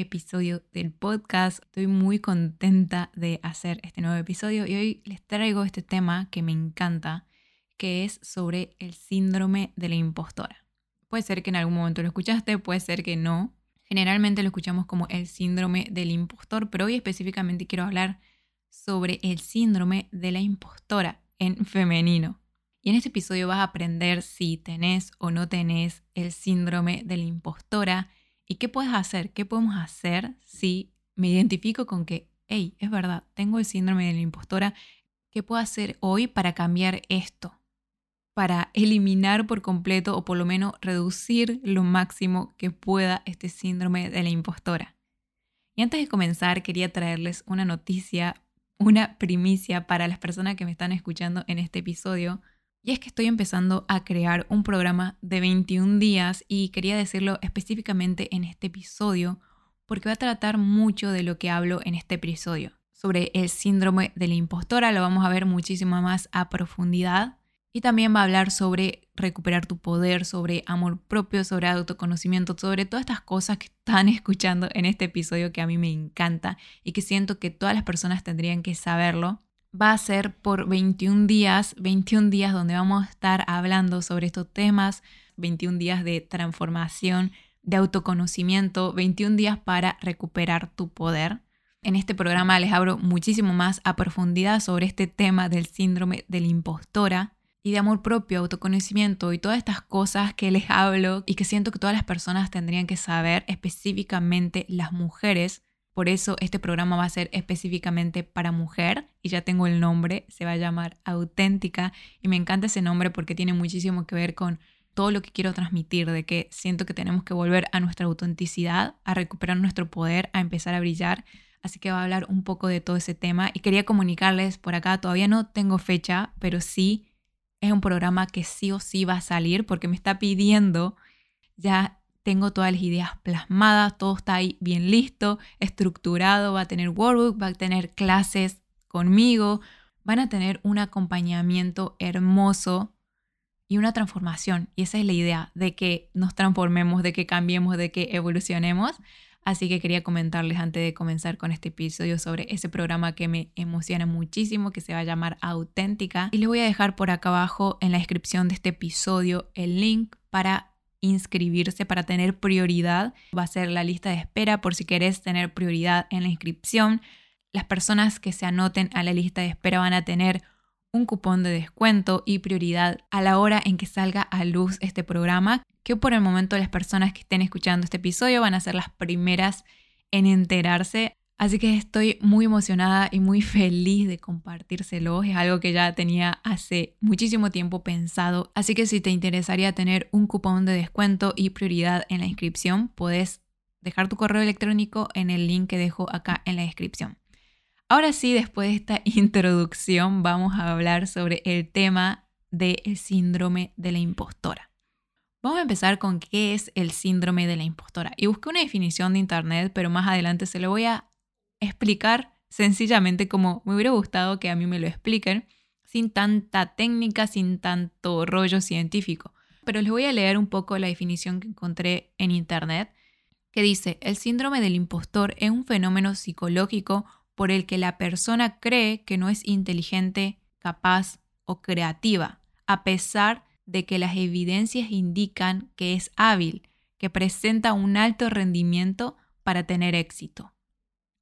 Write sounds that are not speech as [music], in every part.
episodio del podcast. Estoy muy contenta de hacer este nuevo episodio y hoy les traigo este tema que me encanta, que es sobre el síndrome de la impostora. Puede ser que en algún momento lo escuchaste, puede ser que no. Generalmente lo escuchamos como el síndrome del impostor, pero hoy específicamente quiero hablar sobre el síndrome de la impostora en femenino. Y en este episodio vas a aprender si tenés o no tenés el síndrome de la impostora y qué puedes hacer, qué podemos hacer si me identifico con que, hey, es verdad, tengo el síndrome de la impostora, ¿qué puedo hacer hoy para cambiar esto? Para eliminar por completo o por lo menos reducir lo máximo que pueda este síndrome de la impostora. Y antes de comenzar, quería traerles una noticia, una primicia para las personas que me están escuchando en este episodio y es que estoy empezando a crear un programa de 21 días y quería decirlo específicamente en este episodio porque va a tratar mucho de lo que hablo en este episodio. Sobre el síndrome de la impostora lo vamos a ver muchísimo más a profundidad y también va a hablar sobre recuperar tu poder, sobre amor propio, sobre autoconocimiento, sobre todas estas cosas que están [laughs] escuchando en este episodio que a mí me encanta y que siento que todas las personas tendrían que saberlo va a ser por 21 días, 21 días donde vamos a estar hablando sobre estos temas, 21 días de transformación, de autoconocimiento, 21 días para recuperar tu poder. En este programa les abro muchísimo más a profundidad sobre este tema del síndrome de la impostora y de amor propio, autoconocimiento y todas estas cosas que les hablo y que siento que todas las personas tendrían que saber, específicamente las mujeres, por eso este programa va a ser específicamente para mujer y ya tengo el nombre, se va a llamar Auténtica y me encanta ese nombre porque tiene muchísimo que ver con todo lo que quiero transmitir, de que siento que tenemos que volver a nuestra autenticidad, a recuperar nuestro poder, a empezar a brillar. Así que va a hablar un poco de todo ese tema y quería comunicarles por acá, todavía no tengo fecha, pero sí es un programa que sí o sí va a salir porque me está pidiendo ya tengo todas las ideas plasmadas, todo está ahí bien listo, estructurado, va a tener workbook, va a tener clases conmigo, van a tener un acompañamiento hermoso y una transformación. Y esa es la idea, de que nos transformemos, de que cambiemos, de que evolucionemos. Así que quería comentarles antes de comenzar con este episodio sobre ese programa que me emociona muchísimo, que se va a llamar Auténtica. Y les voy a dejar por acá abajo en la descripción de este episodio el link para inscribirse para tener prioridad. Va a ser la lista de espera por si querés tener prioridad en la inscripción. Las personas que se anoten a la lista de espera van a tener un cupón de descuento y prioridad a la hora en que salga a luz este programa, que por el momento las personas que estén escuchando este episodio van a ser las primeras en enterarse. Así que estoy muy emocionada y muy feliz de compartírselo. Es algo que ya tenía hace muchísimo tiempo pensado. Así que si te interesaría tener un cupón de descuento y prioridad en la inscripción, puedes dejar tu correo electrónico en el link que dejo acá en la descripción. Ahora sí, después de esta [laughs] introducción, vamos a hablar sobre el tema del síndrome de la impostora. Vamos a empezar con qué es el síndrome de la impostora. Y busqué una definición de internet, pero más adelante se lo voy a explicar sencillamente como me hubiera gustado que a mí me lo expliquen, sin tanta técnica, sin tanto rollo científico. Pero les voy a leer un poco la definición que encontré en internet, que dice, el síndrome del impostor es un fenómeno psicológico por el que la persona cree que no es inteligente, capaz o creativa, a pesar de que las evidencias indican que es hábil, que presenta un alto rendimiento para tener éxito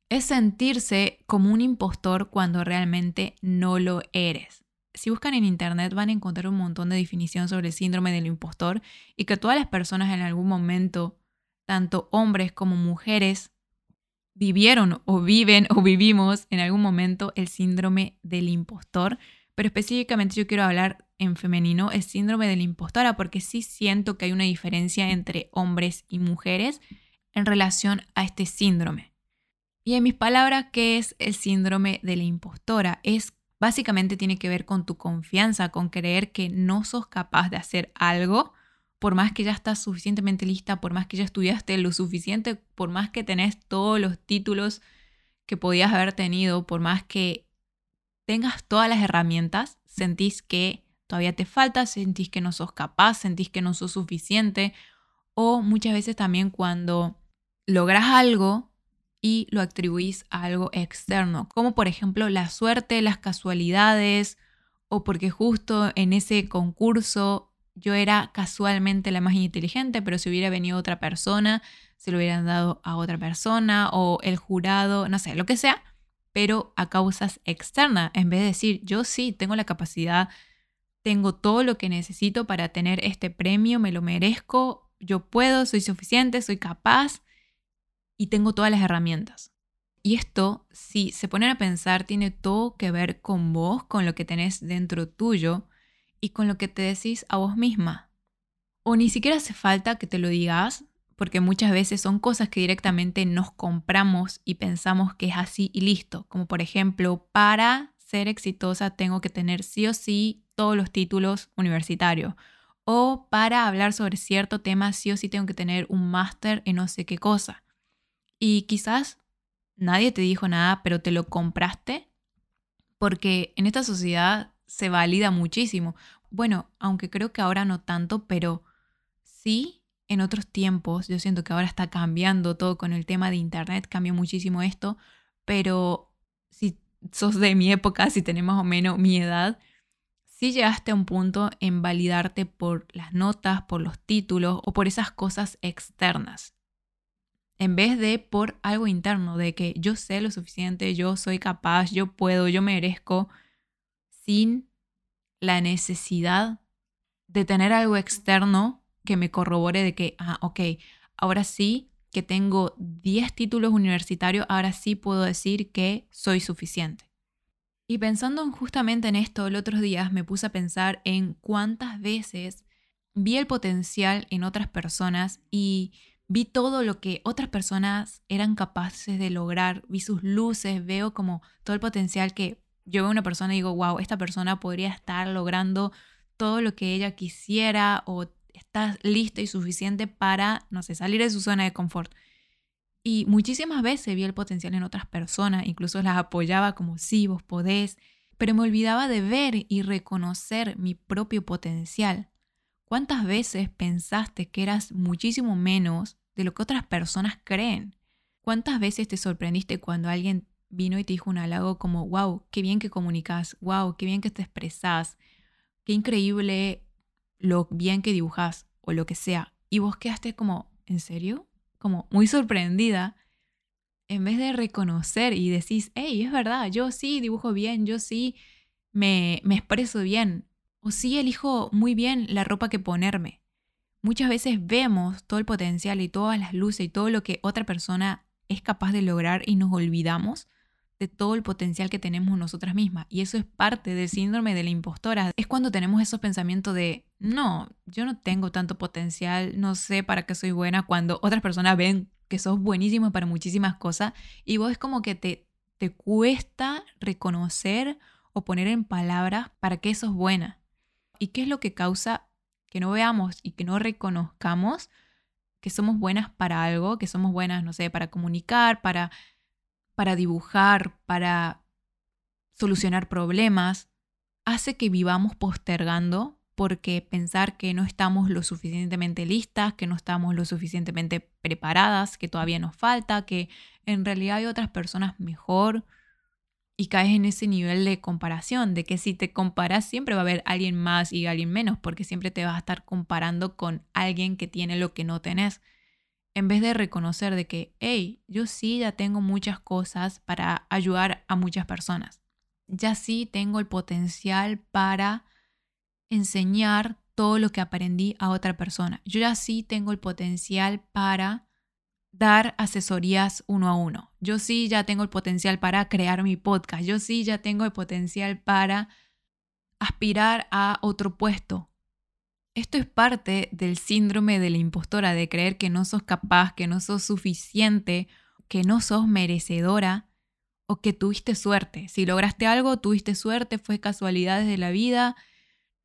es sentirse como un impostor cuando realmente no lo eres. Si buscan en internet van a encontrar un montón de definición sobre el síndrome del impostor y que todas las personas en algún momento, tanto hombres como mujeres, vivieron o viven o vivimos en algún momento el síndrome del impostor, pero específicamente yo quiero hablar en femenino, el síndrome de la impostora, porque sí siento que hay una diferencia entre hombres y mujeres en relación a este síndrome. Y en mis palabras, ¿qué es el síndrome de la impostora? Es básicamente tiene que ver con tu confianza, con creer que no sos capaz de hacer algo, por más que ya estás suficientemente lista, por más que ya estudiaste lo suficiente, por más que tenés todos los títulos que podías haber tenido, por más que tengas todas las herramientas, sentís que todavía te falta, sentís que no sos capaz, sentís que no sos suficiente, o muchas veces también cuando logras algo y lo atribuís a algo externo, como por ejemplo la suerte, las casualidades, o porque justo en ese concurso yo era casualmente la más inteligente, pero si hubiera venido otra persona, se lo hubieran dado a otra persona, o el jurado, no sé, lo que sea, pero a causas externas, en vez de decir, yo sí tengo la capacidad, tengo todo lo que necesito para tener este premio, me lo merezco, yo puedo, soy suficiente, soy capaz y tengo todas las herramientas. Y esto, si se ponen a pensar, tiene todo que ver con vos, con lo que tenés dentro tuyo y con lo que te decís a vos misma. O ni siquiera hace falta que te lo digas, porque muchas veces son cosas que directamente nos compramos y pensamos que es así y listo. Como por ejemplo, para ser exitosa tengo que tener sí o sí todos los títulos universitarios. O para hablar sobre cierto tema sí o sí tengo que tener un máster en no sé qué cosa. Y quizás nadie te dijo nada, pero te lo compraste, porque en esta sociedad se valida muchísimo. Bueno, aunque creo que ahora no tanto, pero sí en otros tiempos, yo siento que ahora está cambiando todo con el tema de Internet, cambió muchísimo esto, pero si sos de mi época, si tenés más o menos mi edad, sí llegaste a un punto en validarte por las notas, por los títulos o por esas cosas externas en vez de por algo interno, de que yo sé lo suficiente, yo soy capaz, yo puedo, yo merezco, sin la necesidad de tener algo externo que me corrobore de que, ah, ok, ahora sí que tengo 10 títulos universitarios, ahora sí puedo decir que soy suficiente. Y pensando justamente en esto, el otros días me puse a pensar en cuántas veces vi el potencial en otras personas y vi todo lo que otras personas eran capaces de lograr, vi sus luces, veo como todo el potencial que yo veo una persona y digo, wow, esta persona podría estar logrando todo lo que ella quisiera o está lista y suficiente para, no sé, salir de su zona de confort. Y muchísimas veces vi el potencial en otras personas, incluso las apoyaba como, sí, vos podés, pero me olvidaba de ver y reconocer mi propio potencial. ¿Cuántas veces pensaste que eras muchísimo menos de lo que otras personas creen? ¿Cuántas veces te sorprendiste cuando alguien vino y te dijo un halago como, wow, qué bien que comunicas, wow, qué bien que te expresas, qué increíble lo bien que dibujas o lo que sea? Y vos quedaste como, ¿en serio? Como muy sorprendida. En vez de reconocer y decís, hey, es verdad, yo sí dibujo bien, yo sí me, me expreso bien, o sí elijo muy bien la ropa que ponerme. Muchas veces vemos todo el potencial y todas las luces y todo lo que otra persona es capaz de lograr y nos olvidamos de todo el potencial que tenemos nosotras mismas. Y eso es parte del síndrome de la impostora. Es cuando tenemos esos pensamientos de, no, yo no tengo tanto potencial, no sé para qué soy buena, cuando otras personas ven que sos buenísimo para muchísimas cosas y vos es como que te, te cuesta reconocer o poner en palabras para qué sos buena. ¿Y qué es lo que causa que no veamos y que no reconozcamos que somos buenas para algo, que somos buenas, no sé, para comunicar, para, para dibujar, para solucionar problemas? Hace que vivamos postergando porque pensar que no estamos lo suficientemente listas, que no estamos lo suficientemente preparadas, que todavía nos falta, que en realidad hay otras personas mejor y caes en ese nivel de comparación, de que si te comparas siempre va a haber alguien más y alguien menos, porque siempre te vas a estar comparando con alguien que tiene lo que no tenés, en vez de reconocer de que, hey, yo sí ya tengo muchas cosas para ayudar a muchas personas, ya sí tengo el potencial para enseñar todo lo que aprendí a otra persona, yo ya sí tengo el potencial para dar asesorías uno a uno. Yo sí ya tengo el potencial para crear mi podcast. Yo sí ya tengo el potencial para aspirar a otro puesto. Esto es parte del síndrome de la impostora, de creer que no sos capaz, que no sos suficiente, que no sos merecedora o que tuviste suerte. Si lograste algo, tuviste suerte, fue casualidades de la vida,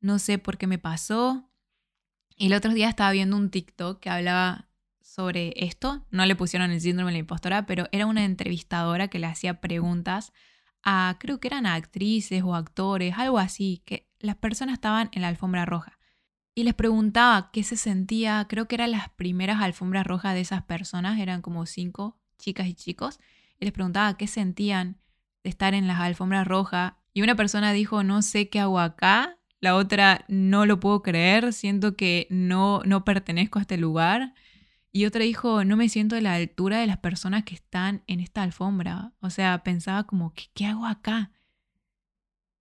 no sé por qué me pasó. Y el otro día estaba viendo un TikTok que hablaba sobre esto. No le pusieron el síndrome de la impostora, pero era una entrevistadora que le hacía preguntas a, creo que eran actrices o actores, algo así, que las personas estaban en la alfombra roja. y les preguntaba qué se sentía, creo que eran las primeras alfombras rojas de esas personas, eran como cinco chicas y chicos, y les preguntaba qué sentían de estar en las alfombras rojas. Y una persona dijo, no sé qué hago acá, la otra, no lo puedo creer, siento que no, no pertenezco a este lugar. Y otra dijo, no me siento a la altura de las personas que están en esta alfombra. O sea, pensaba como, ¿qué, hago acá?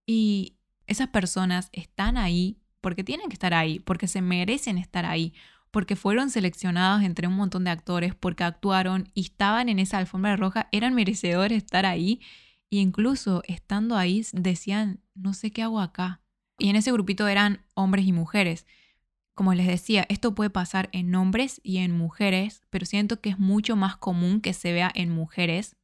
Y esas personas están ahí porque tienen que estar ahí, porque se merecen estar ahí, porque fueron seleccionados entre un montón de actores, porque actuaron y estaban en esa alfombra roja, eran merecedores estar ahí. E incluso estando ahí decían, no sé qué hago acá. Y en ese grupito eran hombres y mujeres. Como les decía, esto puede pasar en hombres y en mujeres, pero siento que es mucho más común que se vea en mujeres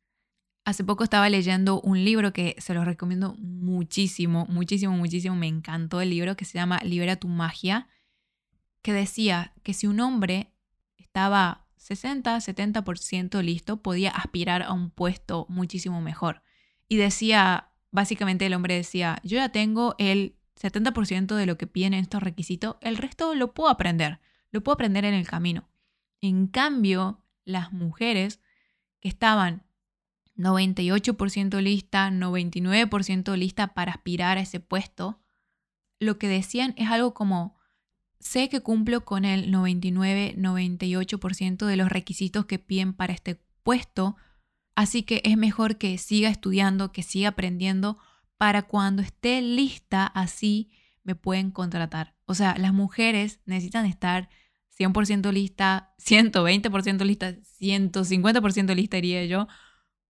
Hace poco estaba leyendo un libro que se lo recomiendo muchísimo, muchísimo, muchísimo. Me encantó el libro que se llama Libera tu magia, que decía que si un hombre estaba 60, 70% listo, podía aspirar a un puesto muchísimo mejor. Y decía, básicamente el hombre decía, yo ya tengo el 70% de lo que piden estos requisitos, el resto lo puedo aprender, lo puedo aprender en el camino. En cambio, las mujeres que estaban 98% lista, 99% lista para aspirar a ese puesto, lo que decían es algo como, sé que cumplo con el 99-98% de los requisitos que piden para este puesto, así que es mejor que siga estudiando, que siga aprendiendo, para cuando esté lista, así me pueden contratar. O sea, las mujeres necesitan estar 100% lista, [laughs] 120% lista, 150% lista, diría yo,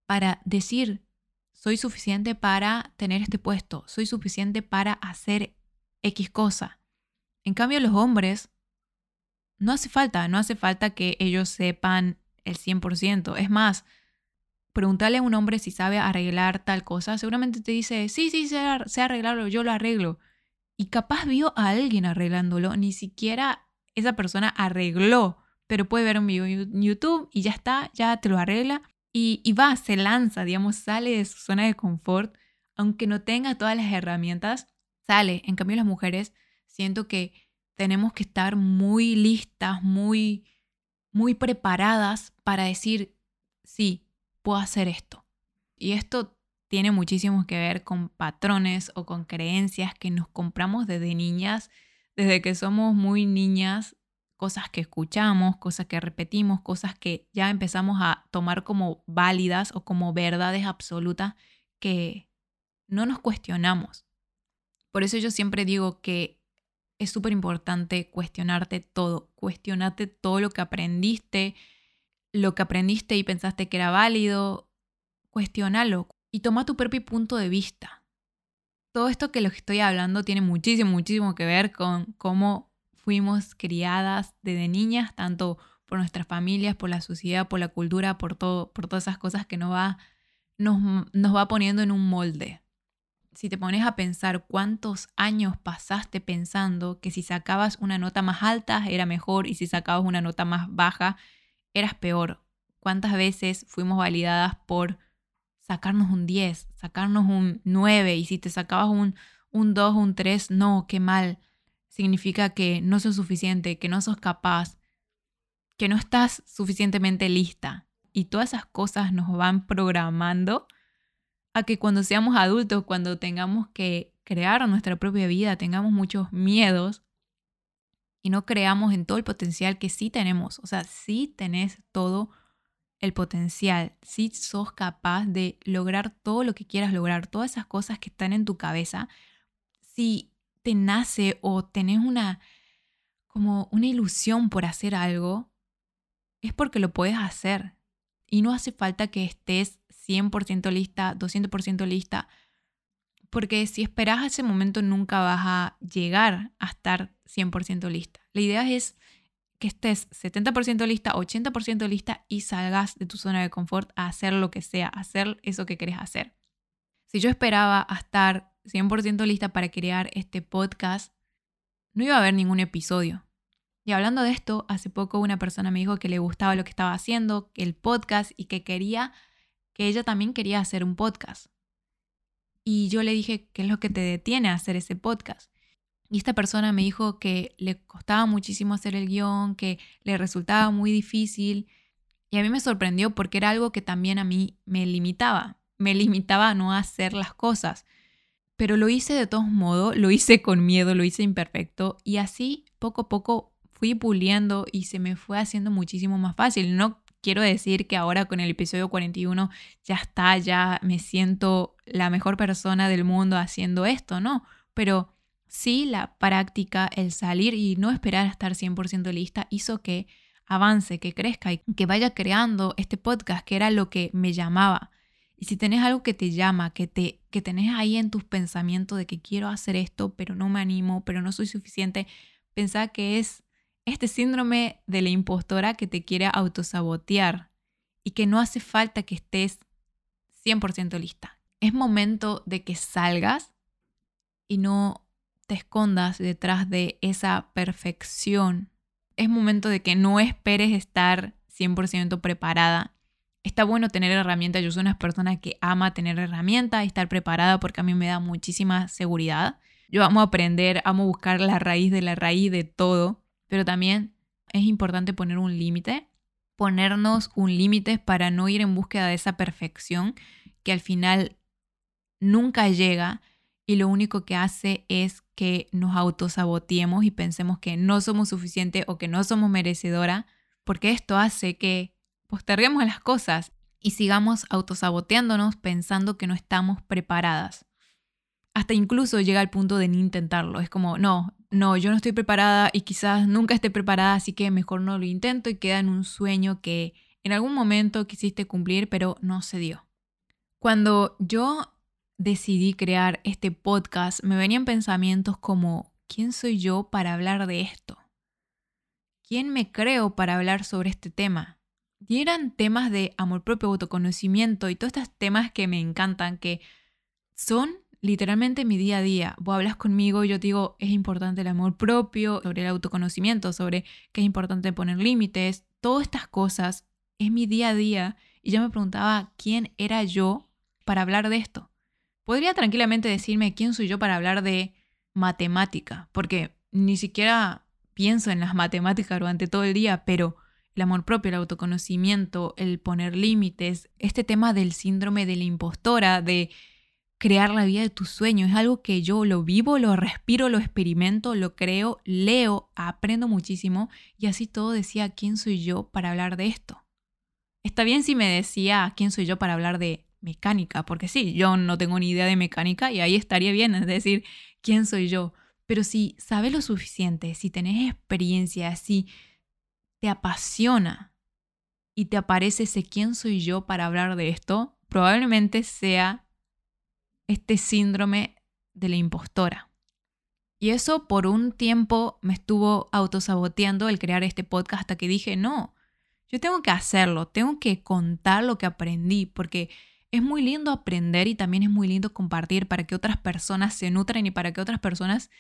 para decir, soy suficiente para tener este puesto, soy suficiente para hacer X cosa. En cambio, los hombres, no hace falta, no hace falta que ellos sepan el 100%. Es más, preguntarle a un hombre si sabe arreglar tal cosa, seguramente te dice, sí, sí, sé, sé arreglarlo, yo lo arreglo. Y capaz vio a alguien arreglándolo, ni siquiera esa persona arregló, pero puede ver un video en YouTube y ya está, ya te lo arregla y, va, se lanza, digamos, sale de su zona de confort, aunque no tenga todas las herramientas, sale. En cambio, las mujeres siento que tenemos que estar muy listas, muy, muy preparadas para decir, sí, puedo hacer esto. Y esto tiene muchísimo que ver con patrones o con creencias que nos compramos desde niñas, desde que somos muy niñas cosas que escuchamos, cosas que repetimos, cosas que ya empezamos a tomar como válidas o como verdades absolutas que no nos cuestionamos. Por eso yo siempre digo que es súper importante cuestionarte todo, cuestionarte todo lo que aprendiste, lo que aprendiste y pensaste que era válido, cuestionalo y toma tu propio punto de vista. Todo esto que lo estoy hablando tiene muchísimo, muchísimo que ver con cómo fuimos criadas desde niñas, tanto por nuestras familias, por la sociedad, por la cultura, por, todo, por todas esas cosas que nos va, nos, nos va poniendo en un molde. Si te pones a pensar cuántos años pasaste pensando que si sacabas una nota más alta era mejor y si sacabas una nota más baja eras peor. ¿Cuántas veces fuimos validadas por sacarnos un 10, sacarnos un 9 y si te sacabas un, un 2, un 3, no, qué mal significa que no sos suficiente, que no sos capaz, que no estás suficientemente lista. Y todas esas cosas nos van programando a que cuando seamos adultos, cuando tengamos que crear nuestra propia vida, tengamos muchos miedos y no creamos en todo el potencial que sí tenemos. O sea, sí tenés todo el potencial, sí sos capaz de lograr todo lo que quieras lograr, todas esas cosas que están en tu cabeza. Si te nace o tenés una como una ilusión por hacer algo, es porque lo puedes hacer. Y no hace falta que estés 100% lista, 200% lista, porque si esperas a ese momento nunca vas a llegar a estar 100% lista. La idea es que estés 70% lista, 80% lista y salgas de tu zona de confort a hacer lo que sea, a hacer eso que querés hacer. Si yo esperaba a estar 100% lista para crear este podcast, no iba a haber ningún episodio. Y hablando de esto, hace poco una persona me dijo que le gustaba lo que estaba haciendo, el podcast, y que quería, que ella también quería hacer un podcast. Y yo le dije, ¿qué es lo que te detiene a hacer ese podcast? Y esta persona me dijo que le costaba muchísimo hacer el guion, que le resultaba muy difícil. Y a mí me sorprendió porque era algo que también a mí me limitaba. Me limitaba a no hacer las cosas. Pero lo hice de todos modos, lo hice con miedo, lo hice imperfecto. Y así poco a poco fui puliendo y se me fue haciendo muchísimo más fácil. No quiero decir que ahora con el episodio 41 ya está, ya me siento la mejor persona del mundo haciendo esto, no. Pero Sí, la práctica, el salir y no esperar a estar 100% lista hizo que avance, que crezca y que vaya creando este podcast que era lo que me llamaba. Y si tenés algo que te llama, que te que tenés ahí en tus pensamientos de que quiero hacer esto, pero no me animo, pero no soy suficiente, pensá que es este síndrome de la impostora que te quiere autosabotear y que no hace falta que estés 100% lista. Es momento de que salgas y no te escondas detrás de esa perfección. Es momento de que no esperes estar 100% preparada. Está bueno tener herramientas. Yo soy una persona que ama tener herramientas y estar preparada porque a mí me da muchísima seguridad. Yo amo aprender, amo buscar la raíz de la raíz de todo, pero también es importante poner un límite, ponernos un límite para no ir en búsqueda de esa perfección que al final nunca llega y lo único que hace es que nos autosaboteemos y pensemos que no somos suficientes o que no somos merecedora, porque esto hace que posterguemos las cosas y sigamos autosaboteándonos pensando que no estamos preparadas. Hasta incluso llega al punto de ni intentarlo. Es como, no, no, yo no estoy preparada y quizás nunca esté preparada, así que mejor no lo intento y queda en un sueño que en algún momento quisiste cumplir, pero no se dio. Cuando yo decidí crear este podcast, me venían pensamientos como, ¿quién soy yo para hablar de esto? ¿Quién me creo para hablar sobre este tema? Y eran temas de amor propio, autoconocimiento y todos estos temas que me encantan, que son literalmente mi día a día. Vos hablas conmigo y yo te digo, es importante el amor propio, sobre el autoconocimiento, sobre que es importante poner límites, todas estas cosas es mi día a día. Y yo me preguntaba quién era yo para hablar de esto. Podría tranquilamente decirme quién soy yo para hablar de matemática, porque ni siquiera pienso en las [laughs] matemáticas durante todo el día, pero el amor propio, el autoconocimiento, el poner límites, este tema del síndrome de la impostora, de crear la vida de tus sueños, es algo que yo lo vivo, lo respiro, lo experimento, lo creo, leo, aprendo muchísimo y así todo decía quién soy yo para hablar de esto. Está bien si me decía quién soy yo para hablar de mecánica, porque sí, yo no tengo ni idea de mecánica y ahí estaría bien, es decir, ¿quién soy yo? Pero si sabes lo suficiente, si tenés experiencia, si te apasiona y te aparece ese quién soy yo para hablar de esto, probablemente sea este síndrome de la impostora. Y eso por un tiempo me estuvo autosaboteando el crear este podcast hasta que dije, no, yo tengo que hacerlo, tengo que contar lo que aprendí, porque es muy lindo aprender y también es muy lindo compartir para que otras personas se nutran y para que otras personas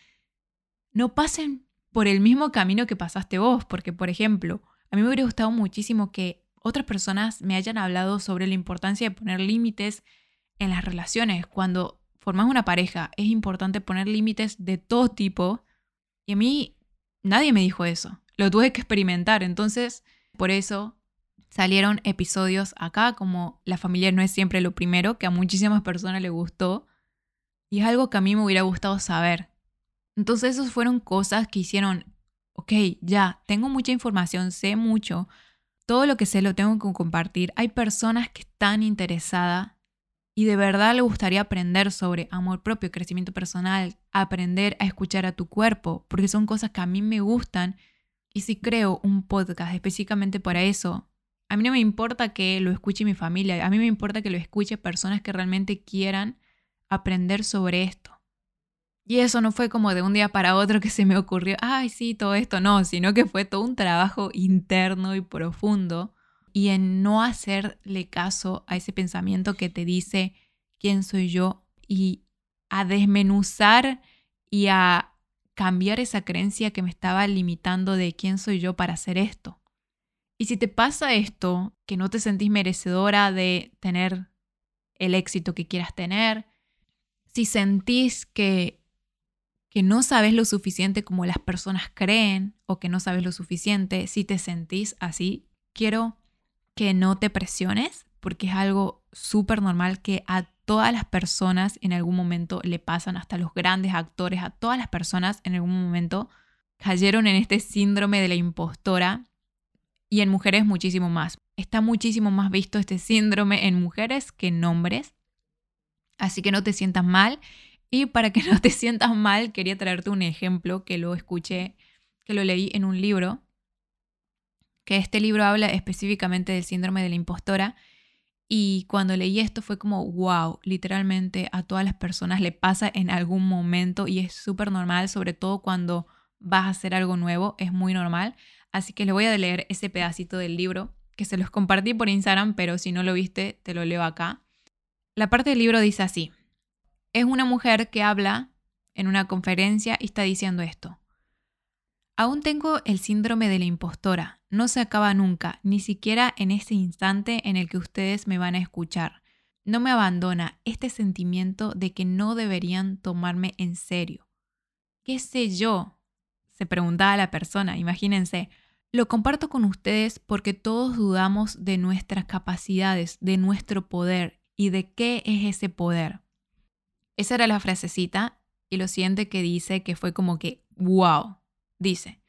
no pasen por el mismo camino que pasaste vos. Porque, por ejemplo, a mí me hubiera gustado muchísimo que otras personas me hayan hablado sobre la importancia de poner límites en las relaciones. Cuando formas una pareja es importante poner límites de todo tipo. Y a mí nadie me dijo eso. Lo tuve que experimentar. Entonces, por eso salieron episodios acá, como La familia no es siempre lo primero, que a muchísimas personas le gustó. Y es algo que a mí me hubiera gustado saber. Entonces, esas fueron cosas que hicieron, ok, ya, tengo mucha información, sé mucho, todo lo que sé lo tengo que compartir. Hay personas que están interesadas y de verdad le gustaría aprender sobre amor propio, crecimiento personal, aprender a escuchar a tu cuerpo, porque son cosas que a mí me gustan. Y si creo un podcast específicamente para eso, a mí no me importa que lo escuche mi familia, a mí me importa que lo escuche personas que realmente quieran aprender sobre esto. Y eso no fue como de un día para otro que se me ocurrió, ay, sí, todo esto, no, sino que fue todo un trabajo interno y profundo y en no hacerle caso a ese pensamiento que te dice quién soy yo y a desmenuzar y a cambiar esa creencia que me estaba limitando de quién soy yo para hacer esto. Y si te pasa esto, que no te sentís merecedora de tener el éxito que quieras tener, si sentís que, que no sabes lo suficiente como las personas creen o que no sabes lo suficiente, si te sentís así, quiero que no te presiones porque es algo súper normal que a todas las personas en algún momento le pasan, hasta los grandes actores, a todas las personas en algún momento cayeron en este síndrome de la impostora y en mujeres muchísimo más. Está muchísimo más visto este síndrome en mujeres que en hombres. Así que no te sientas mal. Y para que [laughs] no te sientas mal, quería traerte un ejemplo que lo escuché, que lo leí en un libro, que este libro habla específicamente del síndrome de la impostora. Y cuando leí esto fue como, wow, literalmente a todas las personas le pasa en algún momento y es súper normal, sobre todo cuando vas a hacer algo nuevo, es muy normal. Así que le voy a leer ese pedacito del libro que se los compartí por Instagram, pero si no lo viste, te lo leo acá. La parte del libro dice así. Es una mujer que habla en una conferencia y está diciendo esto. Aún tengo el síndrome de la impostora. No se acaba nunca, ni siquiera en este instante en el que ustedes me van a escuchar. No me abandona este sentimiento de que no deberían tomarme en serio. ¿Qué sé yo? Se preguntaba la persona, imagínense. Lo comparto con ustedes porque todos dudamos de nuestras capacidades, de nuestro poder y de qué es ese poder. Esa era la frasecita y lo siguiente que dice que fue como que, wow, dice,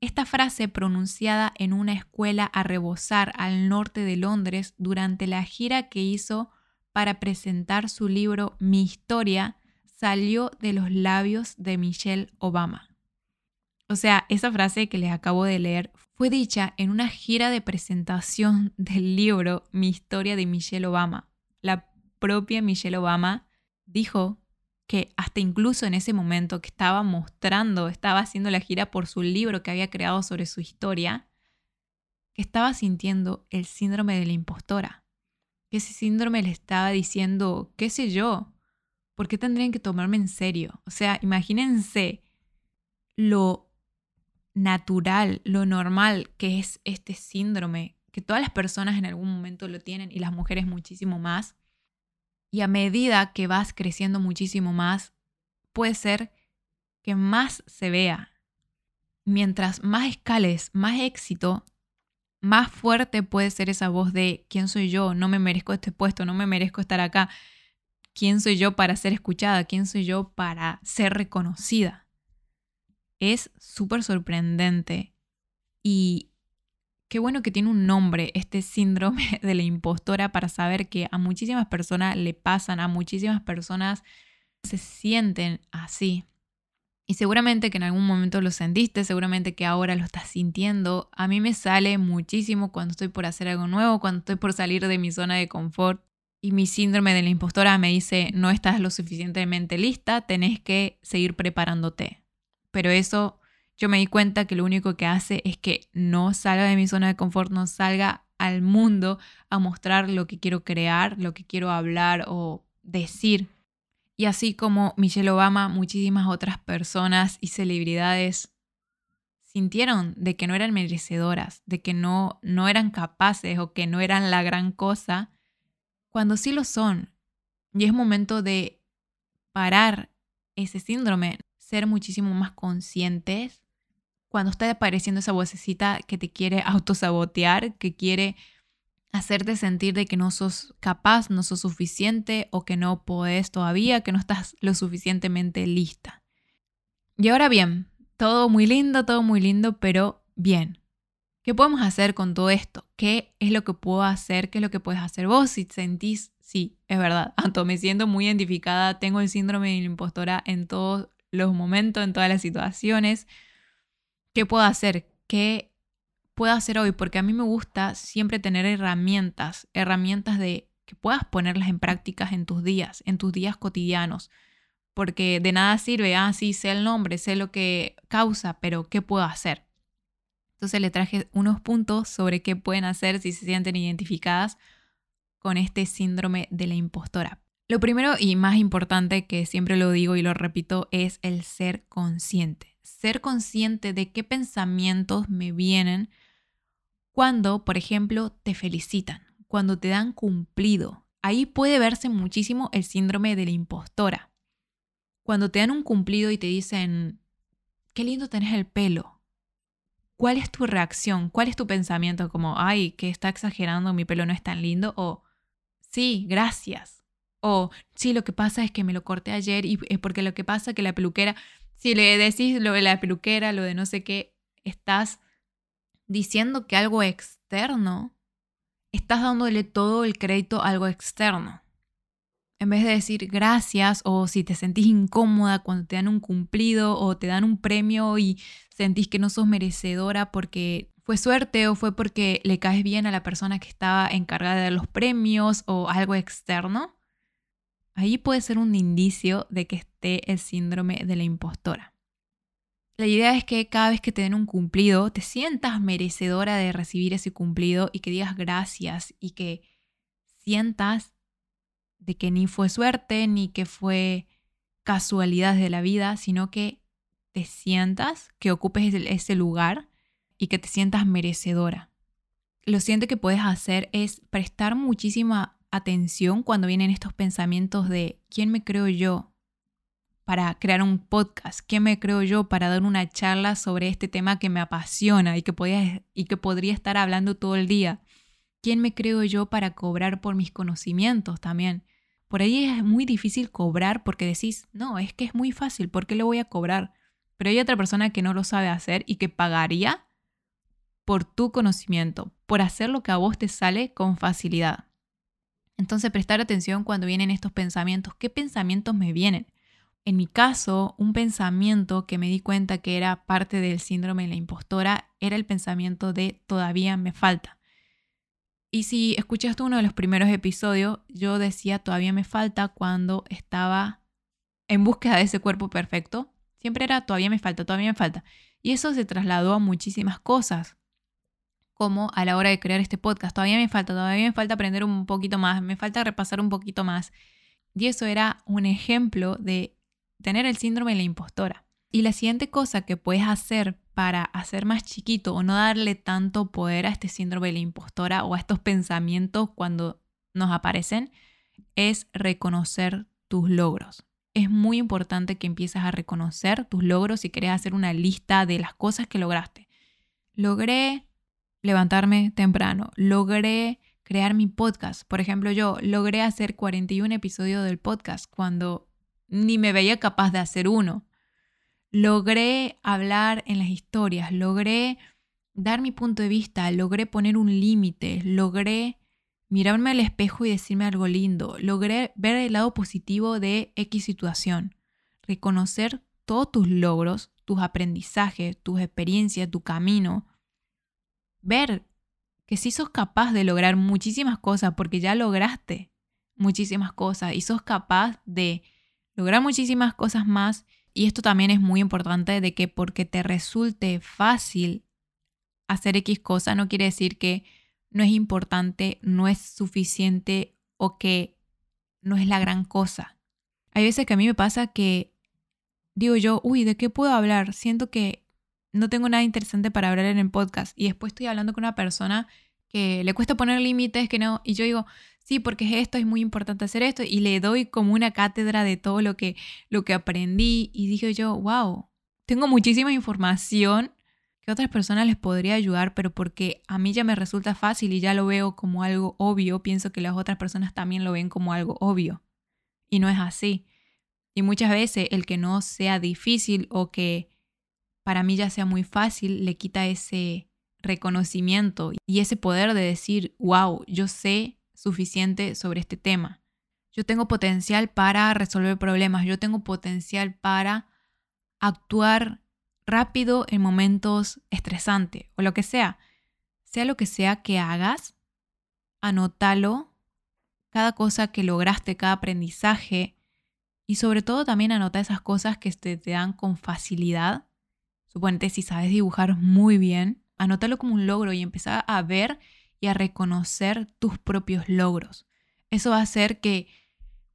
esta frase pronunciada en una escuela a rebosar al norte de Londres durante la gira que hizo para presentar su libro Mi historia salió de los labios de Michelle Obama. O sea, esa frase que les acabo de leer fue dicha en una gira de presentación [laughs] del libro Mi historia de Michelle Obama. La propia Michelle Obama dijo que hasta incluso en ese momento que estaba mostrando, estaba haciendo la gira por su libro que había creado sobre su historia, que estaba sintiendo el síndrome de la impostora. Que ese síndrome le estaba diciendo, qué sé yo, ¿por qué tendrían que tomarme en serio? O sea, imagínense lo natural, lo normal que es este síndrome, que todas las personas en algún momento lo tienen y las mujeres muchísimo más y a medida que vas creciendo muchísimo más, puede ser que más se vea. Mientras más escales, más éxito, más fuerte puede ser esa voz de ¿quién soy yo? No me merezco este puesto, no me merezco estar acá. ¿Quién soy yo para ser escuchada? ¿Quién soy yo para ser reconocida? Es súper sorprendente y Qué bueno que tiene un nombre este síndrome [laughs] de la impostora para saber que a muchísimas personas le pasan, a muchísimas personas se sienten así. Y seguramente que en algún momento lo sentiste, seguramente que ahora lo estás sintiendo. A mí me sale muchísimo cuando estoy por hacer algo nuevo, cuando estoy por salir de mi zona de confort. Y mi síndrome de la impostora me dice, no estás lo suficientemente lista, tenés que seguir preparándote. Pero eso yo me di cuenta que lo único que hace es que no salga de mi zona de confort, no salga al mundo a mostrar lo que quiero crear, lo que quiero hablar o decir. Y así como Michelle Obama, muchísimas otras personas y celebridades sintieron de que no eran merecedoras, de que no, no eran capaces o que no eran la gran cosa, cuando sí lo son. Y es momento de parar ese síndrome, ser muchísimo más conscientes cuando está apareciendo esa vocecita que te quiere autosabotear, que quiere hacerte sentir de que no sos capaz, no sos suficiente o que no podés todavía, que no estás lo suficientemente lista. Y ahora bien, todo muy lindo, todo muy lindo, pero bien. ¿Qué podemos hacer con todo esto? ¿Qué es lo que puedo hacer? ¿Qué es lo que puedes hacer vos si sentís, sí, es verdad, [laughs] Anto, me siento muy identificada, tengo el síndrome de la impostora en todos los momentos, en todas las situaciones. ¿Qué puedo hacer? ¿Qué puedo hacer hoy? Porque a mí me gusta siempre tener herramientas, herramientas de que puedas ponerlas en prácticas en tus días, en tus días cotidianos. Porque de nada sirve, ah, sí, sé el nombre, sé lo que causa, pero ¿qué puedo hacer? Entonces le traje unos puntos sobre qué pueden hacer si se sienten identificadas con este síndrome de la impostora. Lo primero y más importante, que siempre lo digo y lo repito, es el ser consciente ser consciente de qué pensamientos me vienen cuando, por ejemplo, te felicitan, cuando te dan cumplido. Ahí puede verse muchísimo el síndrome de la impostora. Cuando te dan un cumplido y te dicen, qué lindo tenés el pelo, ¿cuál es tu reacción? ¿Cuál es tu pensamiento? Como, ay, que está exagerando, mi pelo no es tan lindo. O, sí, gracias. Sí, lo que pasa es que me lo corté ayer y es porque lo que pasa es que la peluquera, si le decís lo de la peluquera, lo de no sé qué, estás diciendo que algo externo, estás dándole todo el crédito a algo externo. En vez de decir gracias o si te sentís incómoda cuando te dan un cumplido o te dan un premio y sentís que no sos merecedora porque fue suerte o fue porque le caes bien a la persona que estaba encargada de los premios o algo externo, ahí puede ser un indicio de que esté el síndrome de la impostora. La idea es que cada vez que te den un cumplido, te sientas merecedora de recibir ese cumplido y que digas gracias y que sientas de que ni fue suerte ni que fue casualidad de la vida, sino que te sientas, que ocupes ese lugar y que te sientas merecedora. Lo siguiente que puedes hacer es prestar muchísima atención cuando vienen estos pensamientos de ¿quién me creo yo? para crear un podcast? ¿Quién me creo yo para dar una charla sobre este tema que me apasiona y que, podía, y que podría estar hablando todo el día? ¿Quién me creo yo para cobrar por mis conocimientos también? Por ahí es muy difícil cobrar porque decís, no, es que es muy fácil, ¿por qué lo voy a cobrar? Pero hay otra persona que no lo sabe hacer y que pagaría por tu conocimiento, por hacer lo que a vos te sale con facilidad. Entonces prestar atención cuando vienen estos pensamientos. ¿Qué pensamientos me vienen? En mi caso, un pensamiento que me di cuenta que era parte del síndrome de la impostora era el pensamiento de todavía me falta. Y si escuchaste uno de los primeros episodios, yo decía todavía me falta cuando estaba en búsqueda de ese cuerpo perfecto. Siempre era todavía me falta, todavía me falta. Y eso se trasladó a muchísimas cosas, como a la hora de crear este podcast. Todavía me falta, todavía me falta aprender un poquito más, me falta repasar un poquito más. Y eso era un ejemplo de tener el síndrome de la impostora. Y la siguiente cosa que puedes hacer para hacer más chiquito o no darle tanto poder a este síndrome de la impostora o a estos pensamientos cuando nos aparecen es reconocer tus logros. Es muy importante que empieces a reconocer tus logros si querés hacer una lista de las cosas que lograste. Logré levantarme temprano, logré crear mi podcast. Por ejemplo, yo logré hacer 41 episodios del podcast cuando ni me veía capaz de hacer uno logré hablar en las historias, logré dar mi punto de vista, logré poner un límite, logré mirarme al espejo y decirme algo lindo, logré ver el lado positivo de X situación, reconocer todos tus logros, tus aprendizajes, tus experiencias, tu camino, ver que si sos capaz de lograr muchísimas cosas porque ya lograste muchísimas cosas y sos capaz de lograr muchísimas cosas más y esto también es muy importante de que porque te resulte fácil hacer X cosa no quiere decir que no es importante, no es suficiente o que no es la gran cosa. Hay veces que a mí me pasa que digo yo, uy, ¿de qué puedo hablar? Siento que no tengo nada interesante para hablar en el podcast. Y después estoy hablando con una persona que le cuesta poner límites, que no, y yo digo, sí, porque es esto, es muy importante hacer esto, y le doy como una cátedra de todo lo que, lo que aprendí, y dije yo, wow, tengo muchísima información que otras personas les podría ayudar, pero porque a mí ya me resulta fácil y ya lo veo como algo obvio, pienso que las otras personas también lo ven como algo obvio, y no es así. Y muchas veces el que no sea difícil o que para mí ya sea muy fácil le quita ese reconocimiento y ese poder de decir, wow, yo sé suficiente sobre este tema. Yo tengo potencial para resolver problemas, yo tengo potencial para actuar rápido en momentos estresantes o lo que sea. Sea lo que sea que hagas, anótalo, cada cosa que lograste, cada aprendizaje y sobre todo también anota esas cosas que te, te dan con facilidad. Suponete si sabes dibujar muy bien, anótalo como un logro y empezar a ver y a reconocer tus propios logros. Eso va a hacer que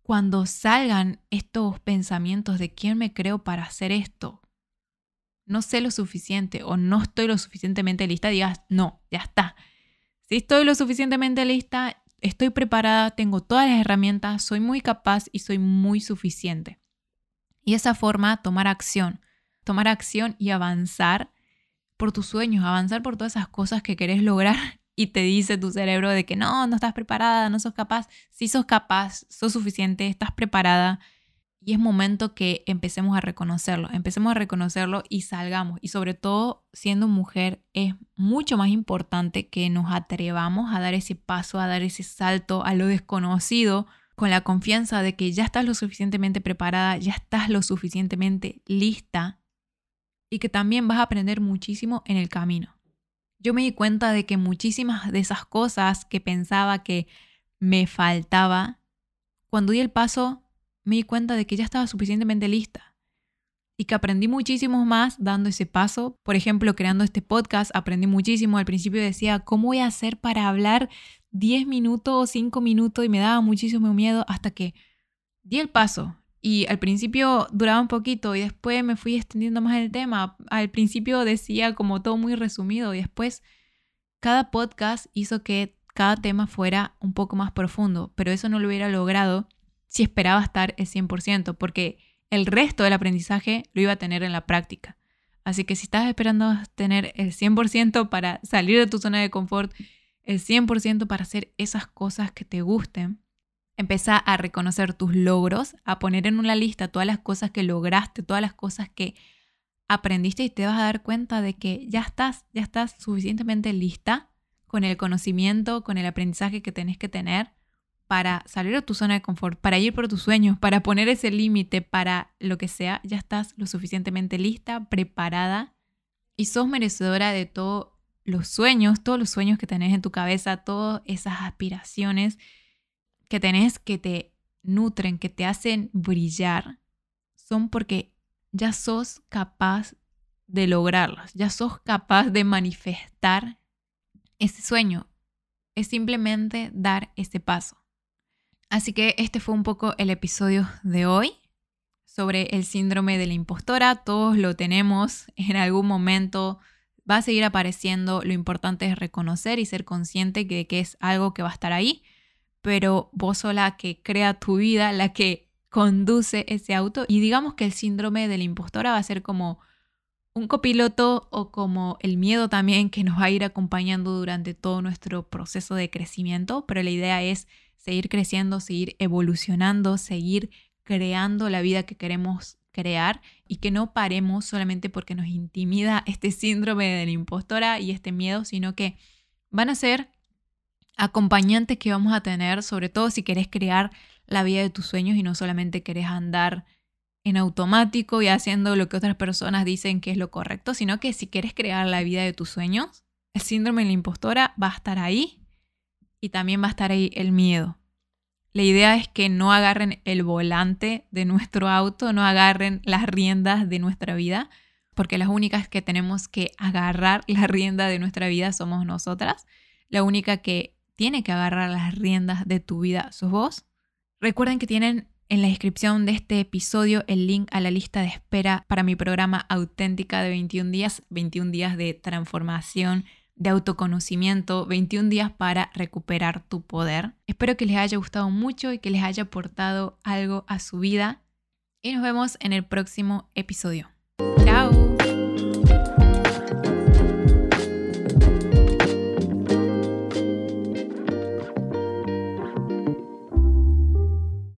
cuando salgan estos pensamientos de quién me creo para hacer esto, no sé lo suficiente o no estoy lo suficientemente lista, digas, no, ya está. Si estoy lo suficientemente lista, estoy preparada, tengo todas las herramientas, soy muy capaz y soy muy suficiente. Y esa forma, tomar acción, tomar acción y avanzar por tus sueños, avanzar por todas esas cosas que querés lograr [laughs] y te dice tu cerebro de que no, no estás preparada, no sos capaz. Si sos capaz, sos suficiente, estás preparada. Y es momento que empecemos a reconocerlo, empecemos a reconocerlo y salgamos. Y sobre todo, siendo mujer, es mucho más importante que nos atrevamos a dar ese paso, a dar ese salto a lo desconocido, con la confianza de que ya estás lo suficientemente preparada, ya estás lo suficientemente lista y que también vas a aprender muchísimo en el camino. Yo me di cuenta de que muchísimas de esas cosas que pensaba que me faltaba, cuando di el paso, me di cuenta de que ya estaba suficientemente lista y que aprendí muchísimo más dando ese paso. Por ejemplo, creando este podcast, aprendí muchísimo. Al principio decía, ¿cómo voy a hacer para hablar 10 minutos o 5 minutos? Y me daba muchísimo miedo hasta que di el paso y al principio duraba un poquito y después me fui extendiendo más el tema. Al principio decía como todo muy resumido y después cada podcast hizo que cada tema fuera un poco más profundo, pero eso no lo hubiera logrado si esperaba estar el 100%, porque el resto del aprendizaje lo iba a tener en la práctica. Así que si estás esperando tener el 100% para salir de tu zona de confort, el 100% para hacer esas cosas que te gusten, Empieza a reconocer tus logros, a poner en una lista todas las cosas que lograste, todas las cosas que aprendiste y te vas a dar cuenta de que ya estás, ya estás suficientemente lista con el conocimiento, con el aprendizaje que tenés que tener para salir de tu zona de confort, para ir por tus sueños, para poner ese límite, para lo que sea, ya estás lo suficientemente lista, preparada y sos merecedora de todos los sueños, todos los sueños que tenés en tu cabeza, todas esas aspiraciones que tenés que te nutren, que te hacen brillar, son porque ya sos capaz de lograrlos, ya sos capaz de manifestar ese sueño. Es simplemente dar ese paso. Así que este fue un poco el episodio de hoy sobre el síndrome de la impostora. Todos lo tenemos en algún momento. Va a seguir apareciendo. Lo importante es reconocer y ser consciente de que es algo que va a estar ahí pero vos sos la que crea tu vida, la que conduce ese auto. Y digamos que el síndrome de la impostora va a ser como un copiloto o como el miedo también que nos va a ir acompañando durante todo nuestro proceso de crecimiento, pero la idea es seguir creciendo, seguir evolucionando, seguir creando la vida que queremos crear y que no paremos solamente porque nos intimida este síndrome de la impostora y este miedo, sino que van a ser acompañantes que vamos a tener, sobre todo si querés crear la vida de tus sueños y no solamente querés andar en automático y haciendo lo que otras personas dicen que es lo correcto, sino que si quieres crear la vida de tus sueños, el síndrome de la impostora va a estar ahí y también va a estar ahí el miedo. La idea es que no agarren el volante de nuestro auto, no agarren las riendas de nuestra vida, porque las únicas que tenemos que agarrar la rienda de nuestra vida somos nosotras. La única que tiene que agarrar las riendas de tu vida sos vos. Recuerden que tienen en la descripción de este episodio el link a la lista de espera para mi programa auténtica de 21 días, 21 días de transformación, de autoconocimiento, 21 días para recuperar tu poder. Espero que les haya gustado mucho y que les haya aportado algo a su vida y nos vemos en el próximo episodio. Chao.